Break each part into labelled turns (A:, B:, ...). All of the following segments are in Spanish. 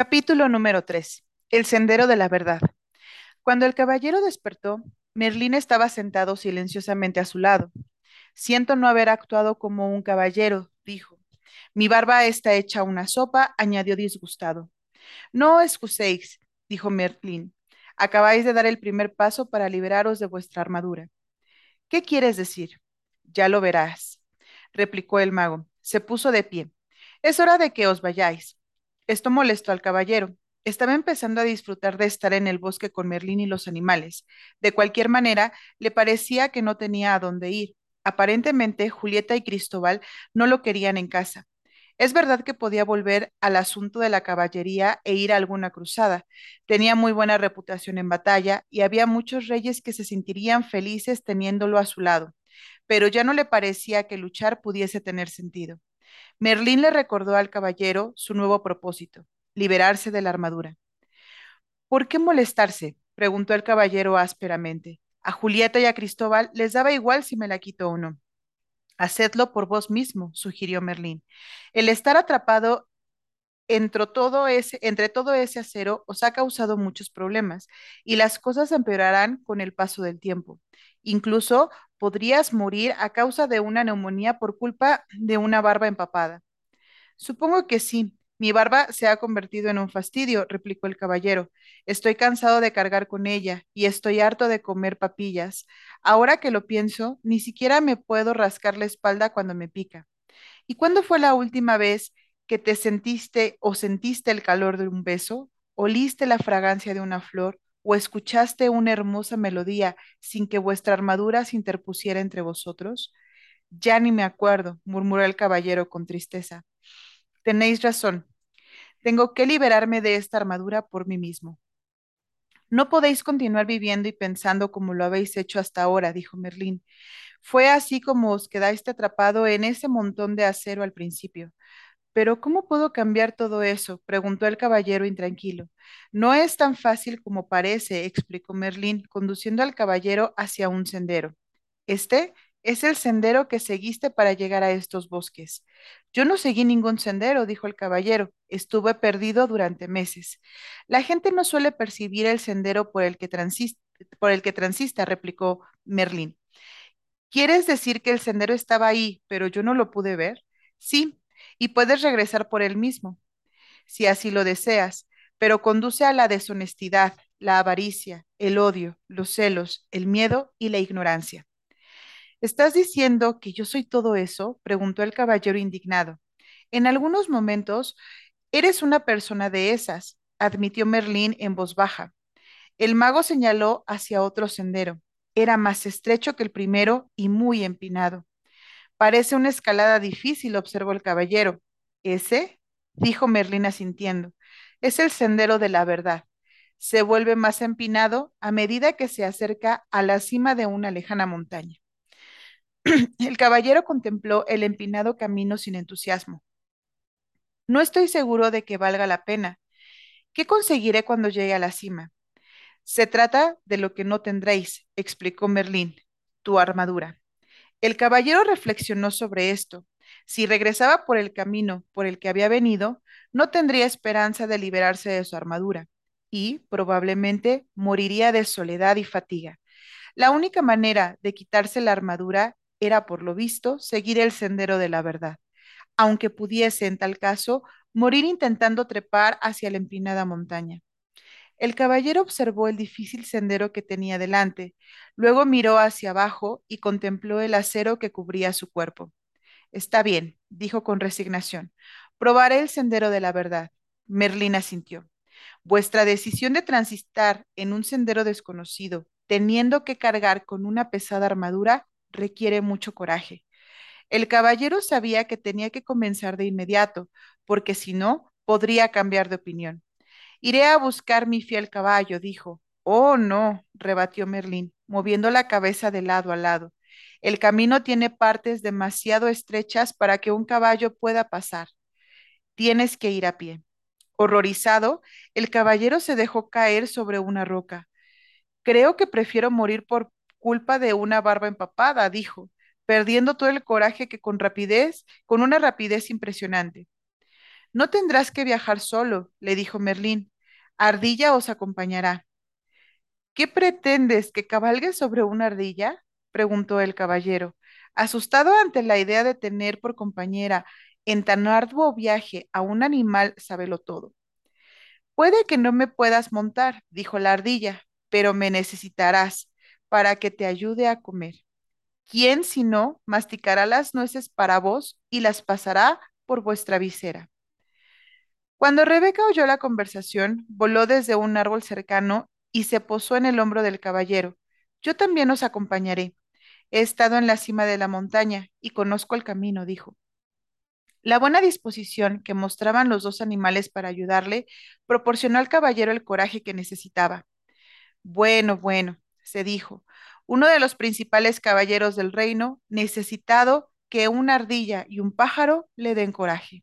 A: Capítulo número 3. El sendero de la verdad. Cuando el caballero despertó, Merlín estaba sentado silenciosamente a su lado. Siento no haber actuado como un caballero, dijo. Mi barba está hecha una sopa, añadió disgustado. No os excuséis, dijo Merlín. Acabáis de dar el primer paso para liberaros de vuestra armadura. ¿Qué quieres decir? Ya lo verás, replicó el mago. Se puso de pie. Es hora de que os vayáis. Esto molestó al caballero. Estaba empezando a disfrutar de estar en el bosque con Merlín y los animales. De cualquier manera, le parecía que no tenía a dónde ir. Aparentemente, Julieta y Cristóbal no lo querían en casa. Es verdad que podía volver al asunto de la caballería e ir a alguna cruzada. Tenía muy buena reputación en batalla y había muchos reyes que se sentirían felices teniéndolo a su lado, pero ya no le parecía que luchar pudiese tener sentido. Merlín le recordó al caballero su nuevo propósito, liberarse de la armadura. ¿Por qué molestarse? preguntó el caballero ásperamente. A Julieta y a Cristóbal les daba igual si me la quito o no. Hacedlo por vos mismo, sugirió Merlín. El estar atrapado entre todo ese, entre todo ese acero os ha causado muchos problemas y las cosas empeorarán con el paso del tiempo. Incluso podrías morir a causa de una neumonía por culpa de una barba empapada. Supongo que sí. Mi barba se ha convertido en un fastidio, replicó el caballero. Estoy cansado de cargar con ella y estoy harto de comer papillas. Ahora que lo pienso, ni siquiera me puedo rascar la espalda cuando me pica. ¿Y cuándo fue la última vez que te sentiste o sentiste el calor de un beso, oliste la fragancia de una flor o escuchaste una hermosa melodía sin que vuestra armadura se interpusiera entre vosotros? Ya ni me acuerdo, murmuró el caballero con tristeza. Tenéis razón. Tengo que liberarme de esta armadura por mí mismo. No podéis continuar viviendo y pensando como lo habéis hecho hasta ahora, dijo Merlín. Fue así como os quedaste atrapado en ese montón de acero al principio. Pero ¿cómo puedo cambiar todo eso? preguntó el caballero intranquilo. No es tan fácil como parece, explicó Merlín, conduciendo al caballero hacia un sendero. Este es el sendero que seguiste para llegar a estos bosques. Yo no seguí ningún sendero, dijo el caballero. Estuve perdido durante meses. La gente no suele percibir el sendero por el que transista, por el que transista, replicó Merlín. ¿Quieres decir que el sendero estaba ahí, pero yo no lo pude ver? Sí, y puedes regresar por él mismo, si así lo deseas, pero conduce a la deshonestidad, la avaricia, el odio, los celos, el miedo y la ignorancia. ¿Estás diciendo que yo soy todo eso? preguntó el caballero indignado. En algunos momentos eres una persona de esas, admitió Merlín en voz baja. El mago señaló hacia otro sendero. Era más estrecho que el primero y muy empinado. Parece una escalada difícil, observó el caballero. ¿Ese? dijo Merlín asintiendo. Es el sendero de la verdad. Se vuelve más empinado a medida que se acerca a la cima de una lejana montaña. El caballero contempló el empinado camino sin entusiasmo. No estoy seguro de que valga la pena. ¿Qué conseguiré cuando llegue a la cima? Se trata de lo que no tendréis, explicó Merlín, tu armadura. El caballero reflexionó sobre esto. Si regresaba por el camino por el que había venido, no tendría esperanza de liberarse de su armadura y probablemente moriría de soledad y fatiga. La única manera de quitarse la armadura era, por lo visto, seguir el sendero de la verdad, aunque pudiese, en tal caso, morir intentando trepar hacia la empinada montaña. El caballero observó el difícil sendero que tenía delante, luego miró hacia abajo y contempló el acero que cubría su cuerpo. Está bien, dijo con resignación. Probaré el sendero de la verdad. Merlín asintió. Vuestra decisión de transitar en un sendero desconocido, teniendo que cargar con una pesada armadura, requiere mucho coraje. El caballero sabía que tenía que comenzar de inmediato, porque si no, podría cambiar de opinión. Iré a buscar mi fiel caballo, dijo. Oh, no, rebatió Merlín, moviendo la cabeza de lado a lado. El camino tiene partes demasiado estrechas para que un caballo pueda pasar. Tienes que ir a pie. Horrorizado, el caballero se dejó caer sobre una roca. Creo que prefiero morir por culpa de una barba empapada, dijo, perdiendo todo el coraje que con rapidez, con una rapidez impresionante. No tendrás que viajar solo, le dijo Merlín. Ardilla os acompañará. ¿Qué pretendes, que cabalgue sobre una ardilla? preguntó el caballero, asustado ante la idea de tener por compañera en tan arduo viaje a un animal todo. Puede que no me puedas montar, dijo la ardilla, pero me necesitarás para que te ayude a comer. ¿Quién, si no, masticará las nueces para vos y las pasará por vuestra visera? Cuando Rebeca oyó la conversación, voló desde un árbol cercano y se posó en el hombro del caballero. Yo también os acompañaré. He estado en la cima de la montaña y conozco el camino, dijo. La buena disposición que mostraban los dos animales para ayudarle proporcionó al caballero el coraje que necesitaba. Bueno, bueno, se dijo, uno de los principales caballeros del reino, necesitado que una ardilla y un pájaro le den coraje.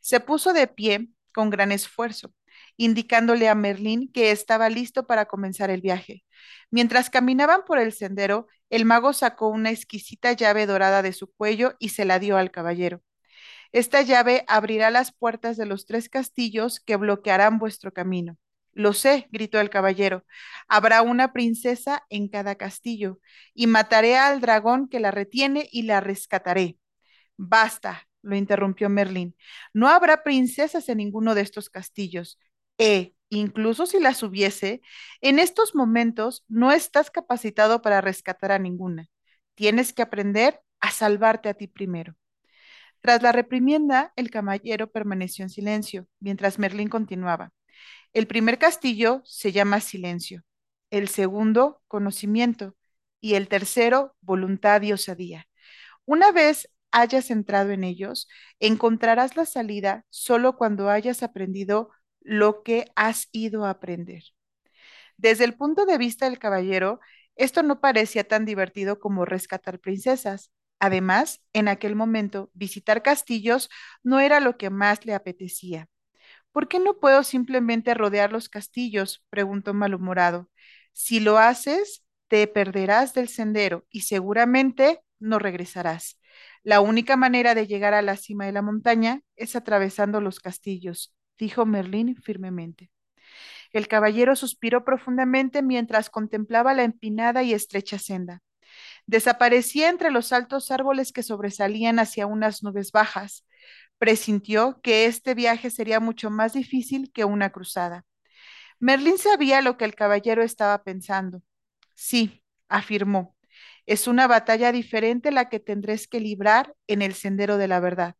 A: Se puso de pie con gran esfuerzo, indicándole a Merlín que estaba listo para comenzar el viaje. Mientras caminaban por el sendero, el mago sacó una exquisita llave dorada de su cuello y se la dio al caballero. Esta llave abrirá las puertas de los tres castillos que bloquearán vuestro camino. Lo sé, gritó el caballero. Habrá una princesa en cada castillo, y mataré al dragón que la retiene y la rescataré. Basta, lo interrumpió Merlín. No habrá princesas en ninguno de estos castillos. E, incluso si las hubiese, en estos momentos no estás capacitado para rescatar a ninguna. Tienes que aprender a salvarte a ti primero. Tras la reprimienda, el caballero permaneció en silencio, mientras Merlín continuaba. El primer castillo se llama silencio, el segundo, conocimiento, y el tercero, voluntad y osadía. Una vez hayas entrado en ellos, encontrarás la salida solo cuando hayas aprendido lo que has ido a aprender. Desde el punto de vista del caballero, esto no parecía tan divertido como rescatar princesas. Además, en aquel momento, visitar castillos no era lo que más le apetecía. ¿Por qué no puedo simplemente rodear los castillos? preguntó malhumorado. Si lo haces, te perderás del sendero y seguramente no regresarás. La única manera de llegar a la cima de la montaña es atravesando los castillos, dijo Merlín firmemente. El caballero suspiró profundamente mientras contemplaba la empinada y estrecha senda. Desaparecía entre los altos árboles que sobresalían hacia unas nubes bajas. Presintió que este viaje sería mucho más difícil que una cruzada. Merlín sabía lo que el caballero estaba pensando. Sí, afirmó, es una batalla diferente la que tendréis que librar en el sendero de la verdad.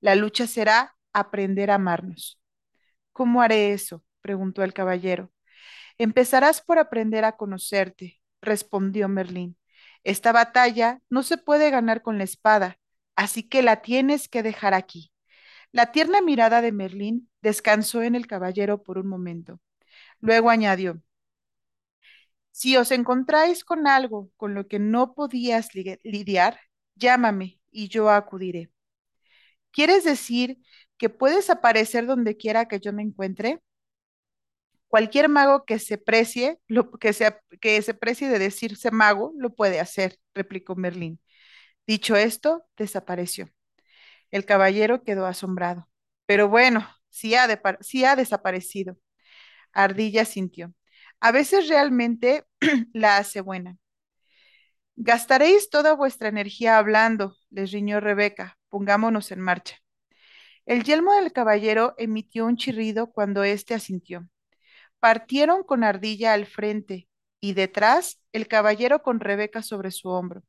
A: La lucha será aprender a amarnos. ¿Cómo haré eso? preguntó el caballero. Empezarás por aprender a conocerte, respondió Merlín. Esta batalla no se puede ganar con la espada, así que la tienes que dejar aquí. La tierna mirada de Merlín descansó en el caballero por un momento. Luego añadió, si os encontráis con algo con lo que no podías lidiar, llámame y yo acudiré. ¿Quieres decir que puedes aparecer donde quiera que yo me encuentre? Cualquier mago que se precie, que, se, precie de decirse mago, lo puede hacer, replicó Merlín. Dicho esto, desapareció. El caballero quedó asombrado. Pero bueno, ha, sí ha desaparecido. Ardilla sintió. A veces realmente la hace buena. Gastaréis toda vuestra energía hablando, les riñó Rebeca. Pongámonos en marcha. El yelmo del caballero emitió un chirrido cuando éste asintió. Partieron con Ardilla al frente y detrás el caballero con Rebeca sobre su hombro.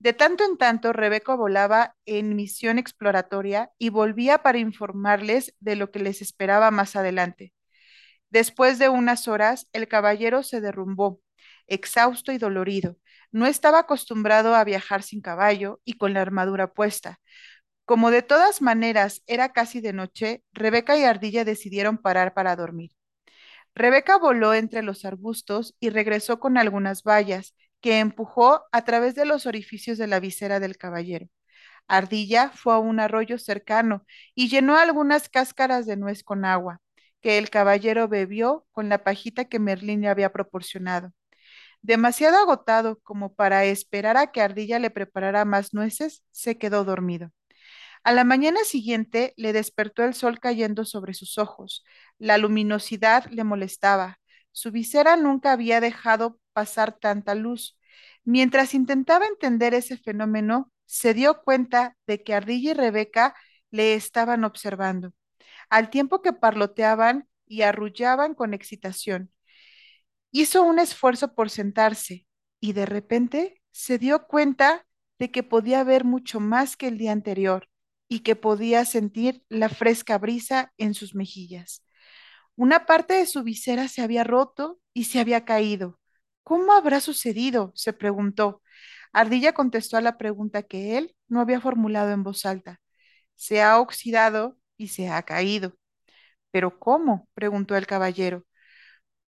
A: De tanto en tanto, Rebeca volaba en misión exploratoria y volvía para informarles de lo que les esperaba más adelante. Después de unas horas, el caballero se derrumbó, exhausto y dolorido. No estaba acostumbrado a viajar sin caballo y con la armadura puesta. Como de todas maneras era casi de noche, Rebeca y Ardilla decidieron parar para dormir. Rebeca voló entre los arbustos y regresó con algunas vallas que empujó a través de los orificios de la visera del caballero. Ardilla fue a un arroyo cercano y llenó algunas cáscaras de nuez con agua que el caballero bebió con la pajita que Merlín le había proporcionado. Demasiado agotado como para esperar a que Ardilla le preparara más nueces, se quedó dormido. A la mañana siguiente le despertó el sol cayendo sobre sus ojos. La luminosidad le molestaba. Su visera nunca había dejado pasar tanta luz. Mientras intentaba entender ese fenómeno, se dio cuenta de que Ardilla y Rebeca le estaban observando, al tiempo que parloteaban y arrullaban con excitación. Hizo un esfuerzo por sentarse y de repente se dio cuenta de que podía ver mucho más que el día anterior y que podía sentir la fresca brisa en sus mejillas. Una parte de su visera se había roto y se había caído. ¿Cómo habrá sucedido? se preguntó. Ardilla contestó a la pregunta que él no había formulado en voz alta. Se ha oxidado y se ha caído. ¿Pero cómo? preguntó el caballero.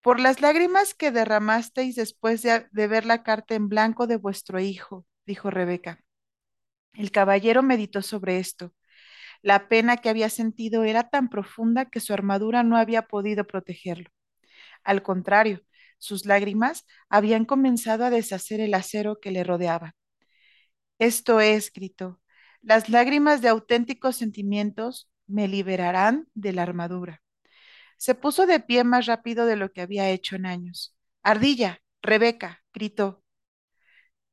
A: Por las lágrimas que derramasteis después de, ver la carta en blanco de vuestro hijo, dijo Rebeca. El caballero meditó sobre esto. La pena que había sentido era tan profunda que su armadura no había podido protegerlo. Al contrario, sus lágrimas habían comenzado a deshacer el acero que le rodeaba. Esto es, gritó, las lágrimas de auténticos sentimientos me liberarán de la armadura. Se puso de pie más rápido de lo que había hecho en años. Ardilla, Rebeca, gritó.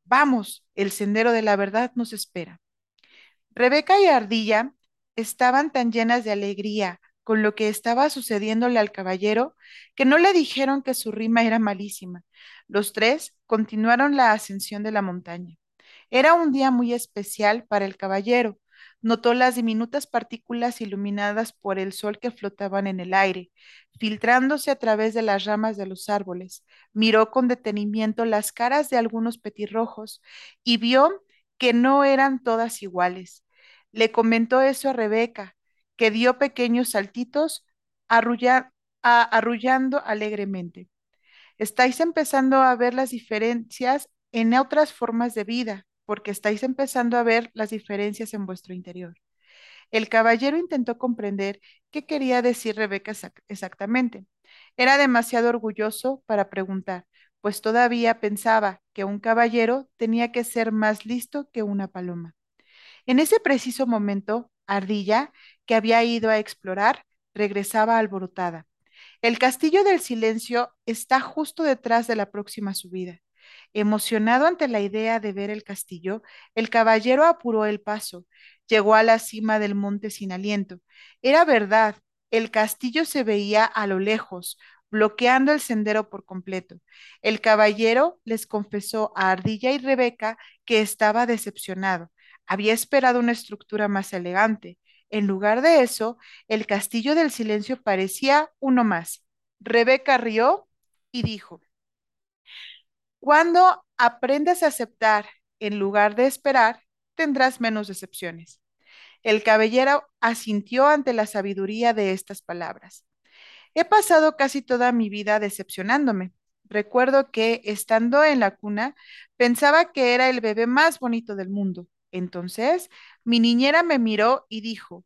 A: Vamos, el sendero de la verdad nos espera. Rebeca y Ardilla estaban tan llenas de alegría con lo que estaba sucediéndole al caballero que no le dijeron que su rima era malísima. Los tres continuaron la ascensión de la montaña. Era un día muy especial para el caballero. Notó las diminutas partículas iluminadas por el sol que flotaban en el aire, filtrándose a través de las ramas de los árboles. Miró con detenimiento las caras de algunos petirrojos y vio que no eran todas iguales. Le comentó eso a Rebeca, que dio pequeños saltitos, a, arrullando alegremente. Estáis empezando a ver las diferencias en otras formas de vida, porque estáis empezando a ver las diferencias en vuestro interior. El caballero intentó comprender qué quería decir Rebeca exactamente. Era demasiado orgulloso para preguntar, pues todavía pensaba que un caballero tenía que ser más listo que una paloma. En ese preciso momento, Ardilla, que había ido a explorar, regresaba alborotada. El castillo del silencio está justo detrás de la próxima subida. Emocionado ante la idea de ver el castillo, el caballero apuró el paso. Llegó a la cima del monte sin aliento. Era verdad, el castillo se veía a lo lejos, bloqueando el sendero por completo. El caballero les confesó a Ardilla y Rebeca que estaba decepcionado. Había esperado una estructura más elegante. En lugar de eso, el castillo del silencio parecía uno más. Rebeca rió y dijo, cuando aprendas a aceptar en lugar de esperar, tendrás menos decepciones. El caballero asintió ante la sabiduría de estas palabras. He pasado casi toda mi vida decepcionándome. Recuerdo que, estando en la cuna, pensaba que era el bebé más bonito del mundo. Entonces, mi niñera me miró y dijo,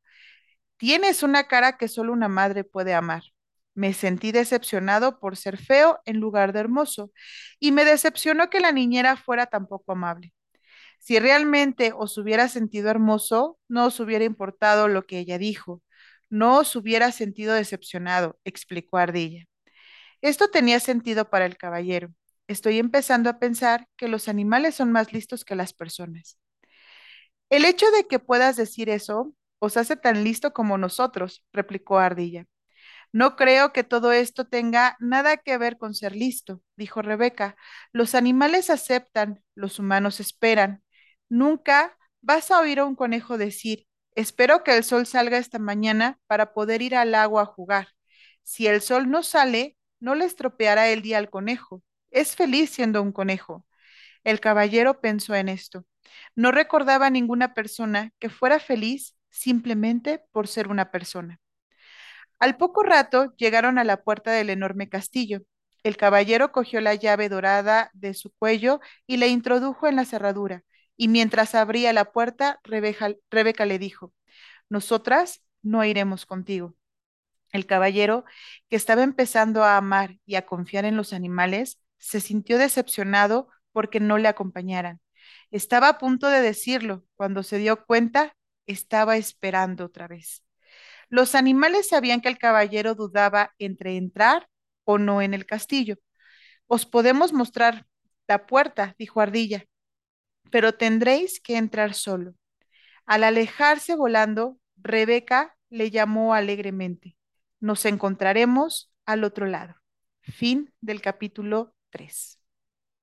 A: tienes una cara que solo una madre puede amar. Me sentí decepcionado por ser feo en lugar de hermoso y me decepcionó que la niñera fuera tan poco amable. Si realmente os hubiera sentido hermoso, no os hubiera importado lo que ella dijo. No os hubiera sentido decepcionado, explicó Ardilla. Esto tenía sentido para el caballero. Estoy empezando a pensar que los animales son más listos que las personas. El hecho de que puedas decir eso os hace tan listo como nosotros, replicó Ardilla. No creo que todo esto tenga nada que ver con ser listo, dijo Rebeca. Los animales aceptan, los humanos esperan. Nunca vas a oír a un conejo decir, espero que el sol salga esta mañana para poder ir al agua a jugar. Si el sol no sale, no le estropeará el día al conejo. Es feliz siendo un conejo. El caballero pensó en esto. No recordaba a ninguna persona que fuera feliz simplemente por ser una persona. Al poco rato llegaron a la puerta del enorme castillo. El caballero cogió la llave dorada de su cuello y la introdujo en la cerradura, y mientras abría la puerta, Rebeca, Rebeca le dijo, Nosotras no iremos contigo. El caballero, que estaba empezando a amar y a confiar en los animales, se sintió decepcionado porque no le acompañaran. Estaba a punto de decirlo cuando se dio cuenta estaba esperando otra vez. Los animales sabían que el caballero dudaba entre entrar o no en el castillo. Os podemos mostrar la puerta, dijo Ardilla, pero tendréis que entrar solo. Al alejarse volando, Rebeca le llamó alegremente. Nos encontraremos al otro lado. Fin del capítulo 3.